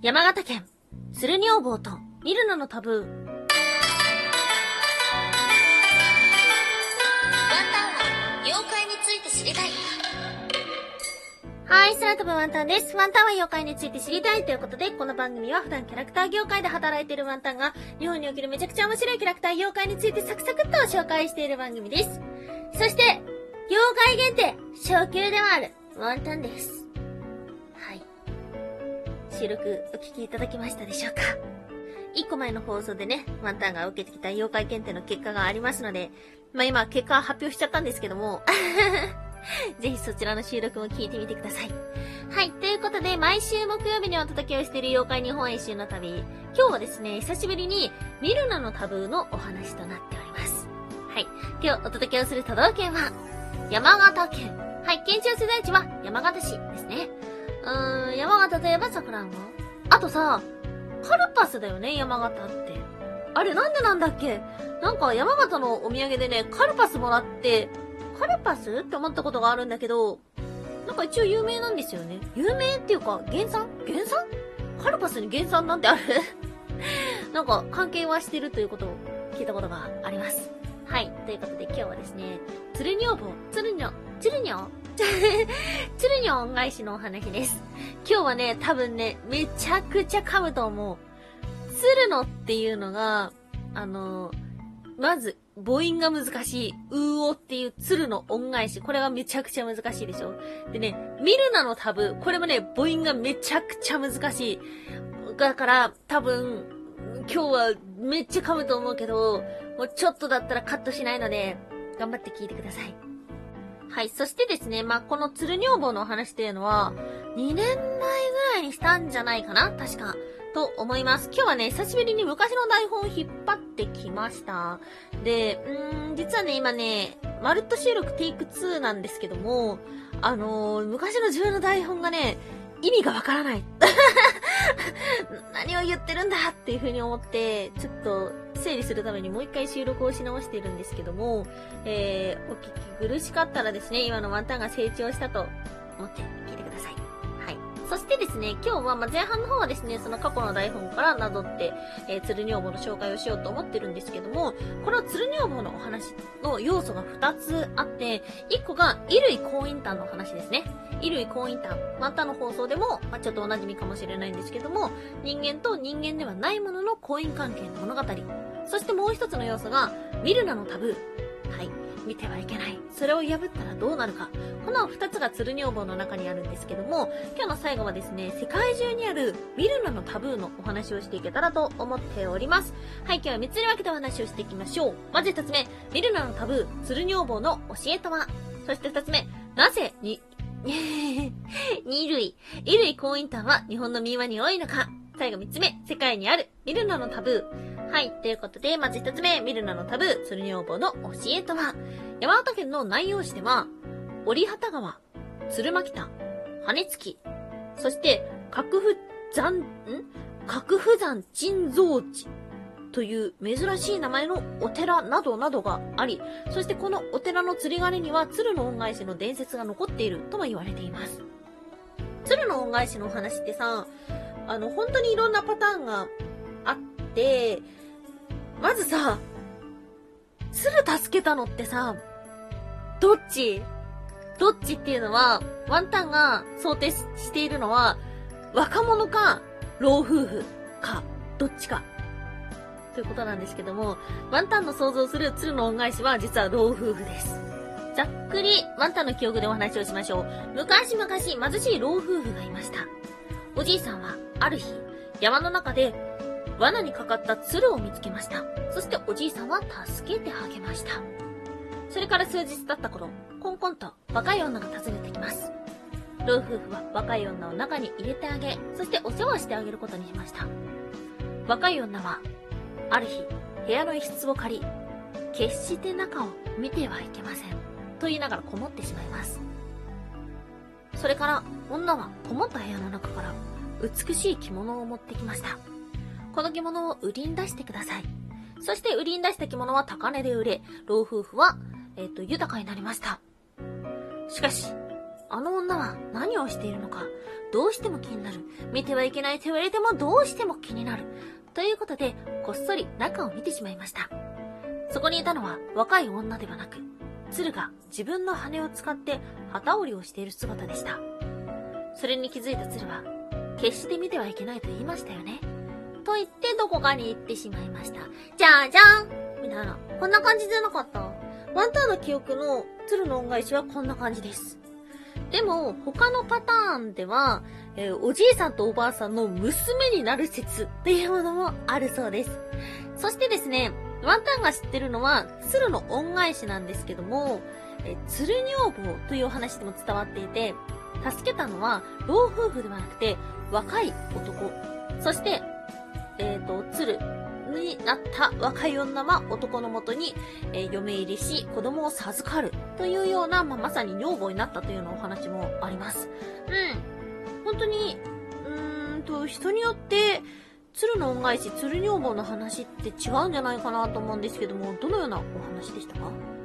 山形県、鶴女房とミルナのタブー。ワンタンは妖怪について知りたい。はい、空飛ぶワンタンです。ワンタンは妖怪について知りたいということで、この番組は普段キャラクター業界で働いているワンタンが、日本におけるめちゃくちゃ面白いキャラクター妖怪についてサクサクっと紹介している番組です。そして、妖怪限定、初級ではある、ワンタンです。収録お聞きいただきましたでしょうか？一個前の放送でね、ワンタンが受けてきた妖怪検定の結果がありますので、まあ今結果発表しちゃったんですけども、ぜひそちらの収録も聞いてみてください。はい。ということで、毎週木曜日にお届けをしている妖怪日本一周の旅。今日はですね、久しぶりにミルナのタブーのお話となっております。はい。今日お届けをする都道府県は、山形県。はい。県庁所在地は山形市ですね。うん、山形といえば桜んぼ。あとさ、カルパスだよね、山形って。あれ、なんでなんだっけ？なんか山形のお土産でね、カルパスもらって、カルパス？って思ったことがあるんだけど、なんか一応有名なんですよね。有名っていうか、原産？原産？カルパスに原産なんてある？なんか関係はしてるということを聞いたことがあります。はい。ということで今日はですね、鶴女房、鶴女、鶴女？鶴女恩返しのお話です。今日はね、多分ね、めちゃくちゃ噛むと思う。鶴のっていうのが、あのまず、母音が難しい、うおっていう鶴の恩返し。これがめちゃくちゃ難しいでしょ。でね、ミルナのタブ、これもね、母音がめちゃくちゃ難しい。だから、多分、今日はめっちゃ噛むと思うけど、もうちょっとだったらカットしないので、頑張って聞いてください。はい。そしてですね、まあ、この鶴女房のお話っていうのは、2年前ぐらいにしたんじゃないかな確か。と思います。今日はね、久しぶりに昔の台本を引っ張ってきました。で、うーん、実はね、今ね、まるっと収録テイク2なんですけども、あのー昔の自分の台本がね、意味がわからない。何を言ってるんだっていう風に思って、ちょっと整理するためにもう一回収録をし直しているんですけども、えー、お聞き苦しかったらですね、今のワンタンが成長したと思って聞いてください。はい。そしてですね、今日は、まあ、前半の方はですね、その過去の台本からなぞって、えー、鶴女房の紹介をしようと思ってるんですけども、この鶴女房のお話の要素が2つあって、1個が衣類婚姻譚の話ですね。衣類婚姻譚。またの放送でも、まあ、ちょっとお馴染みかもしれないんですけども、人間と人間ではないものの婚姻関係の物語。そしてもう一つの要素が、ミルナのタブー。はい。見てはいけない。それを破ったらどうなるか。この二つが鶴女房の中にあるんですけども、今日の最後はですね、世界中にあるミルナのタブーのお話をしていけたらと思っております。はい、今日は三つに分けてお話をしていきましょう。まず一つ目、ミルナのタブー、鶴女房の教えとはそして二つ目、なぜに、二類。衣類婚姻譚は日本の民話に多いのか最後三つ目、世界にあるミルナのタブー。はい。ということで、まず一つ目、ミルナのタブー、鶴女房の教えとは？山形県の南陽市では、折畑川、鶴巻田、羽月、そして、角不山、ん？角不山珍蔵地という珍しい名前のお寺などなどがあり、そしてこのお寺の釣り鐘には鶴の恩返しの伝説が残っているとも言われています。鶴の恩返しのお話ってさ、あの、本当にいろんなパターンが、まずさ、鶴助けたのってさ、どっち？どっちっていうのは、ワンタンが想定しているのは、若者か、老夫婦か、どっちか。ということなんですけども、ワンタンの想像する鶴の恩返しは実は老夫婦です。ざっくり、ワンタンの記憶でお話をしましょう。昔々、貧しい老夫婦がいました。おじいさんは、ある日、山の中で、罠にかかった鶴を見つけました。そしておじいさんは助けてあげました。それから数日経った頃、コンコンと若い女が訪ねてきます。老夫婦は若い女を中に入れてあげ、そしてお世話してあげることにしました。若い女は、ある日、部屋の一室を借り、決して中を見てはいけません。と言いながらこもってしまいます。それから、女はこもった部屋の中から、美しい着物を持ってきました。この着物を売りに出してください。そして売りに出した着物は高値で売れ、老夫婦は、えっ、と、豊かになりました。しかし、あの女は何をしているのか、どうしても気になる。見てはいけないと言われてもどうしても気になる。ということで、こっそり中を見てしまいました。そこにいたのは若い女ではなく、鶴が自分の羽を使って旗織りをしている姿でした。それに気づいた鶴は、決して見てはいけないと言いましたよね。と言ってどこかに行ってしまいました。じゃあじゃんみたいな。こんな感じじゃなかったワンタンの記憶の鶴の恩返しはこんな感じです。でも、他のパターンでは、えー、おじいさんとおばあさんの娘になる説っていうものもあるそうです。そしてですね、ワンタンが知ってるのは、鶴の恩返しなんですけども、え鶴女房というお話でも伝わっていて、助けたのは老夫婦ではなくて若い男。そして、えっ、ー、と、鶴になった若い女は男のもとに、えー、嫁入りし子供を授かるというような、まあ、まさに女房になったというようなお話もあります。うん。本当に、うーんと、人によって、鶴の恩返し、鶴女房の話って違うんじゃないかなと思うんですけども、どのようなお話でしたか？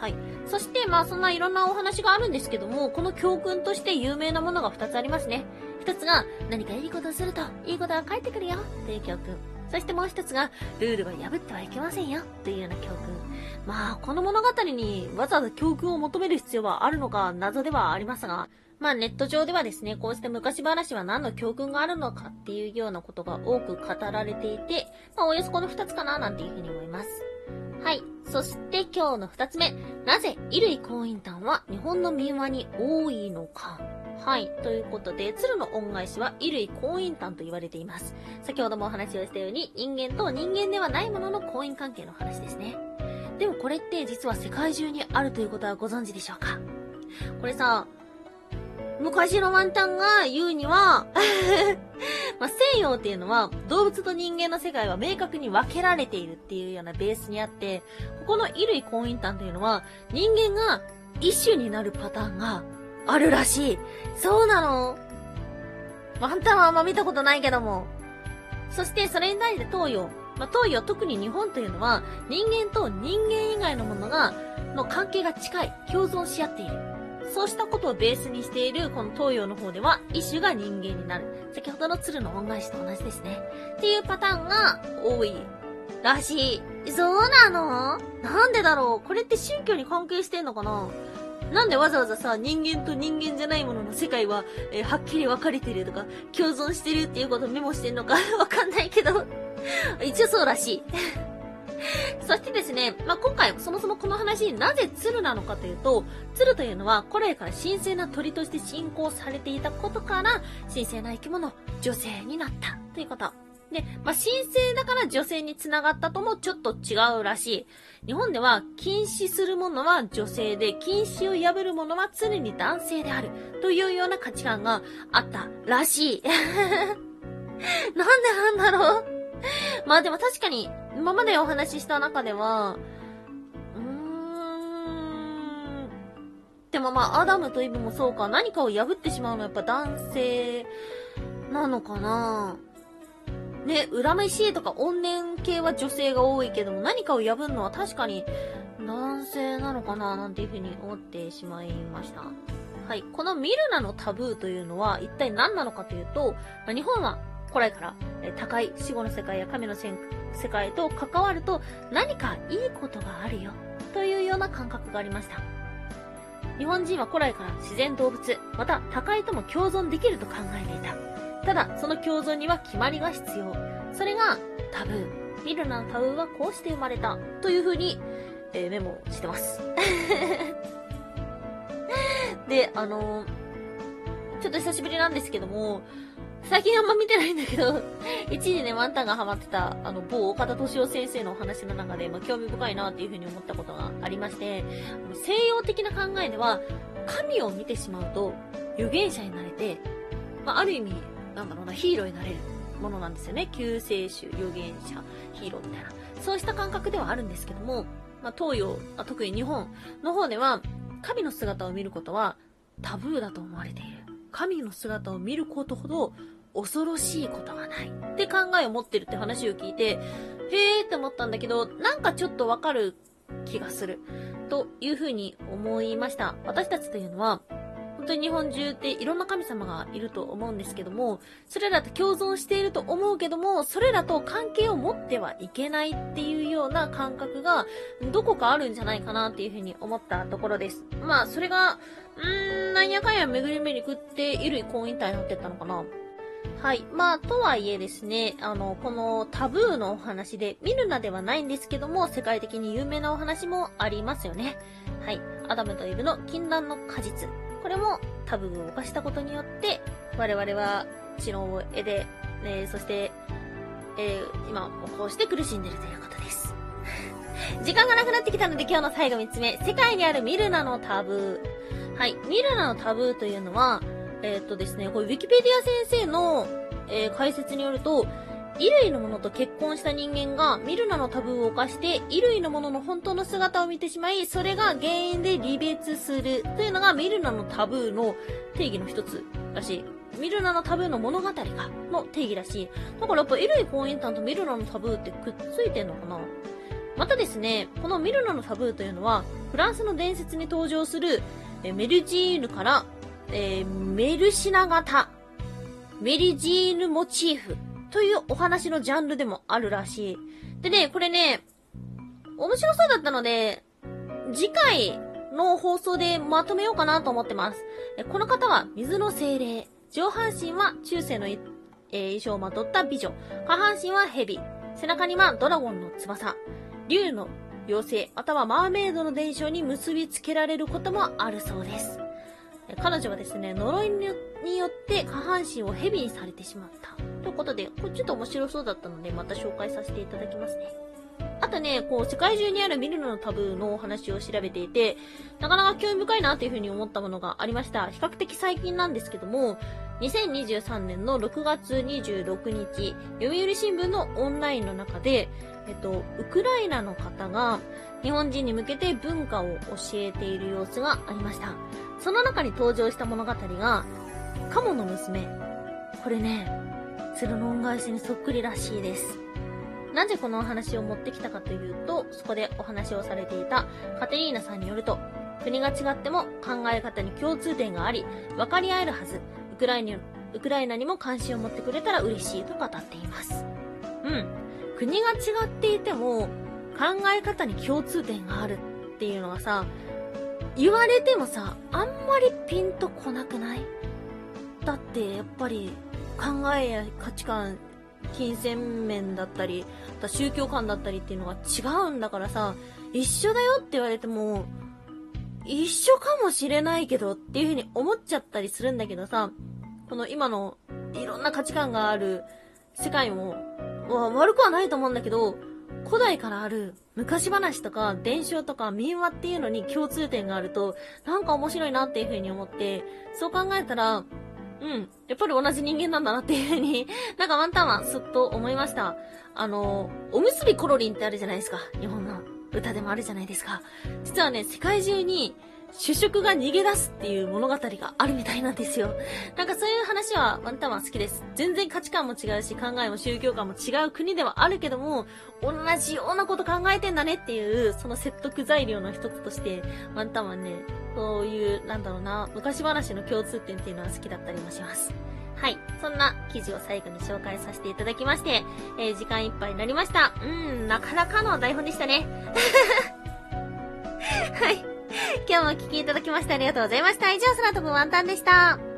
はい。そして、まあそんないろんなお話があるんですけども、この教訓として有名なものが2つありますね。1つが、何かいいことをすると、いいことが返ってくるよ、という教訓。そしてもう1つが、ルールは破ってはいけませんよ、というような教訓。まあ、この物語にわざわざ教訓を求める必要はあるのか謎ではありますが、まあネット上ではですね、こうして昔話は何の教訓があるのかっていうようなことが多く語られていて、まあおよそこの二つかななんていうふうに思います。はい。そして今日の二つ目。なぜ衣類婚姻譚は日本の民話に多いのかはい。ということで、鶴の恩返しは衣類婚姻譚と言われています。先ほどもお話をしたように、人間と人間ではないものの婚姻関係の話ですね。でもこれって実は世界中にあるということはご存知でしょうか？これさ、昔のワンタンが言うには まあ、西洋っていうのは動物と人間の世界は明確に分けられているっていうようなベースにあって、ここの衣類婚姻譚というのは人間が一種になるパターンがあるらしい。そうなのワンタンはあんま見たことないけども。そしてそれに対して東洋。まあ、東洋特に日本というのは人間と人間以外のものが、の関係が近い、共存し合っている。そうしたことをベースにしているこの東洋の方では、一種が人間になる。先ほどの鶴の恩返しと同じですね。っていうパターンが多いらしい。そうなの？なんでだろう？これって宗教に関係してんのかな？なんでわざわざさ、人間と人間じゃないものの世界は、えー、はっきり分かれてるとか、共存してるっていうことをメモしてんのか わかんないけど一応そうらしい そしてですね、まあ、今回そもそもこの話なぜ鶴なのかというと、鶴というのは古来から神聖な鳥として信仰されていたことから、神聖な生き物、女性になったということ。で、まあ、神聖だから女性に繋がったともちょっと違うらしい。日本では禁止するものは女性で、禁止を破るものは常に男性である。というような価値観があったらしい。なんでなんだろう？まあでも確かに、今までお話しした中では、うーん。でもまあ、アダムとイブもそうか、何かを破ってしまうのはやっぱ男性なのかなね、恨めしいとか怨念系は女性が多いけども、何かを破るのは確かに男性なのかななんていうふうに思ってしまいました。はい。このミルナのタブーというのは一体何なのかというと、日本は古来から、え高い死後の世界や神の世界と関わると何かいいことがあるよというような感覚がありました。日本人は古来から自然動物、また高いとも共存できると考えていた。ただ、その共存には決まりが必要。それがタブー。ミルナのタブーはこうして生まれた。という風に、えー、メモしてます。で、あのー、ちょっと久しぶりなんですけども、最近あんま見てないんだけど、一時ね、ワンタンがハマってた、あの、某岡田敏夫先生のお話の中で、まあ、興味深いなっていうふうに思ったことがありまして、西洋的な考えでは、神を見てしまうと、預言者になれて、まあ、ある意味、なんだろうな、ヒーローになれるものなんですよね。救世主、預言者、ヒーローみたいな。そうした感覚ではあるんですけども、まあ、東洋、特に日本の方では、神の姿を見ることはタブーだと思われている。神の姿を見ることほど恐ろしいことはないって考えを持ってるって話を聞いて、へーって思ったんだけど、なんかちょっとわかる気がする。というふうに思いました。私たちというのは、本当に日本中っていろんな神様がいると思うんですけども、それらと共存していると思うけども、それらと関係を持ってはいけないっていうような感覚が、どこかあるんじゃないかなっていうふうに思ったところです。まあ、それが、うーん、なんやかんや巡り巡り食って、衣類婚姻体になってったのかな。はい。まあ、とはいえですね、あの、このタブーのお話で、ミルナではないんですけども、世界的に有名なお話もありますよね。はい。アダムとイブの禁断の果実。これもタブーを犯したことによって、我々は知能を得で、えー、そして、えー、今こうして苦しんでるということです。時間がなくなってきたので今日の最後3つ目。世界にあるミルナのタブー。はい。ミルナのタブーというのは、えー、っとですね、これウィキペディア先生の、えー、解説によると、衣類のものと結婚した人間がミルナのタブーを犯して衣類のものの本当の姿を見てしまい、それが原因で離別するというのがミルナのタブーの定義の一つらしい。ミルナのタブーの物語が、の定義らしい。だからやっぱ衣類婚姻担とミルナのタブーってくっついてんのかな？またですね、このミルナのタブーというのは、フランスの伝説に登場するメルジーヌからえー、メルシナ型、メリジーヌモチーフというお話のジャンルでもあるらしい。でね、これね、面白そうだったので、次回の放送でまとめようかなと思ってます。この方は水の精霊。上半身は中世の、えー、衣装をまとった美女。下半身は蛇。背中にはドラゴンの翼。竜の妖精、またはマーメイドの伝承に結びつけられることもあるそうです。彼女はですね、呪いによってによって下半身を蛇にされてしまった。ということで、これちょっと面白そうだったので、また紹介させていただきますね。あとね、こう、世界中にあるミルナのタブーのお話を調べていて、なかなか興味深いなっていうふうに思ったものがありました。比較的最近なんですけども、2023年の6月26日、読売新聞のオンラインの中で、えっと、ウクライナの方が日本人に向けて文化を教えている様子がありました。その中に登場した物語が、カモの娘。これね、鶴の恩返しにそっくりらしいです。なぜこのお話を持ってきたかというと、そこでお話をされていたカテリーナさんによると、国が違っても考え方に共通点があり、分かり合えるはず。ウクライナウクライナにも関心を持ってくれたら嬉しいと語っています。うん。国が違っていても、考え方に共通点があるっていうのはさ、言われてもさ、あんまりピンとこなくない？だってやっぱり考えや価値観、金銭面だったり、宗教観だったりっていうのが違うんだからさ、一緒だよって言われても、一緒かもしれないけどっていう風に思っちゃったりするんだけどさ、この今のいろんな価値観がある世界も、悪くはないと思うんだけど、古代からある昔話とか伝承とか民話っていうのに共通点があると、なんか面白いなっていう風に思って、そう考えたら、うん、やっぱり同じ人間なんだなっていうふうに、なんかワンタンはすっと思いました。あの、おむすびコロリンってあるじゃないですか。日本の歌でもあるじゃないですか。実はね、世界中に主食が逃げ出すっていう物語があるみたいなんですよ。なんかそういう話はワンタンは好きです。全然価値観も違うし、考えも宗教観も違う国ではあるけども、同じようなこと考えてんだねっていう、その説得材料の一つとして、ワンタンはね、そういう、なんだろうな、昔話の共通点っていうのは好きだったりもします。はい。そんな記事を最後に紹介させていただきまして、えー、時間いっぱいになりました。うん、なかなかの台本でしたね。はい。今日もお聴きいただきましてありがとうございました。以上、空飛ぶワンタンでした。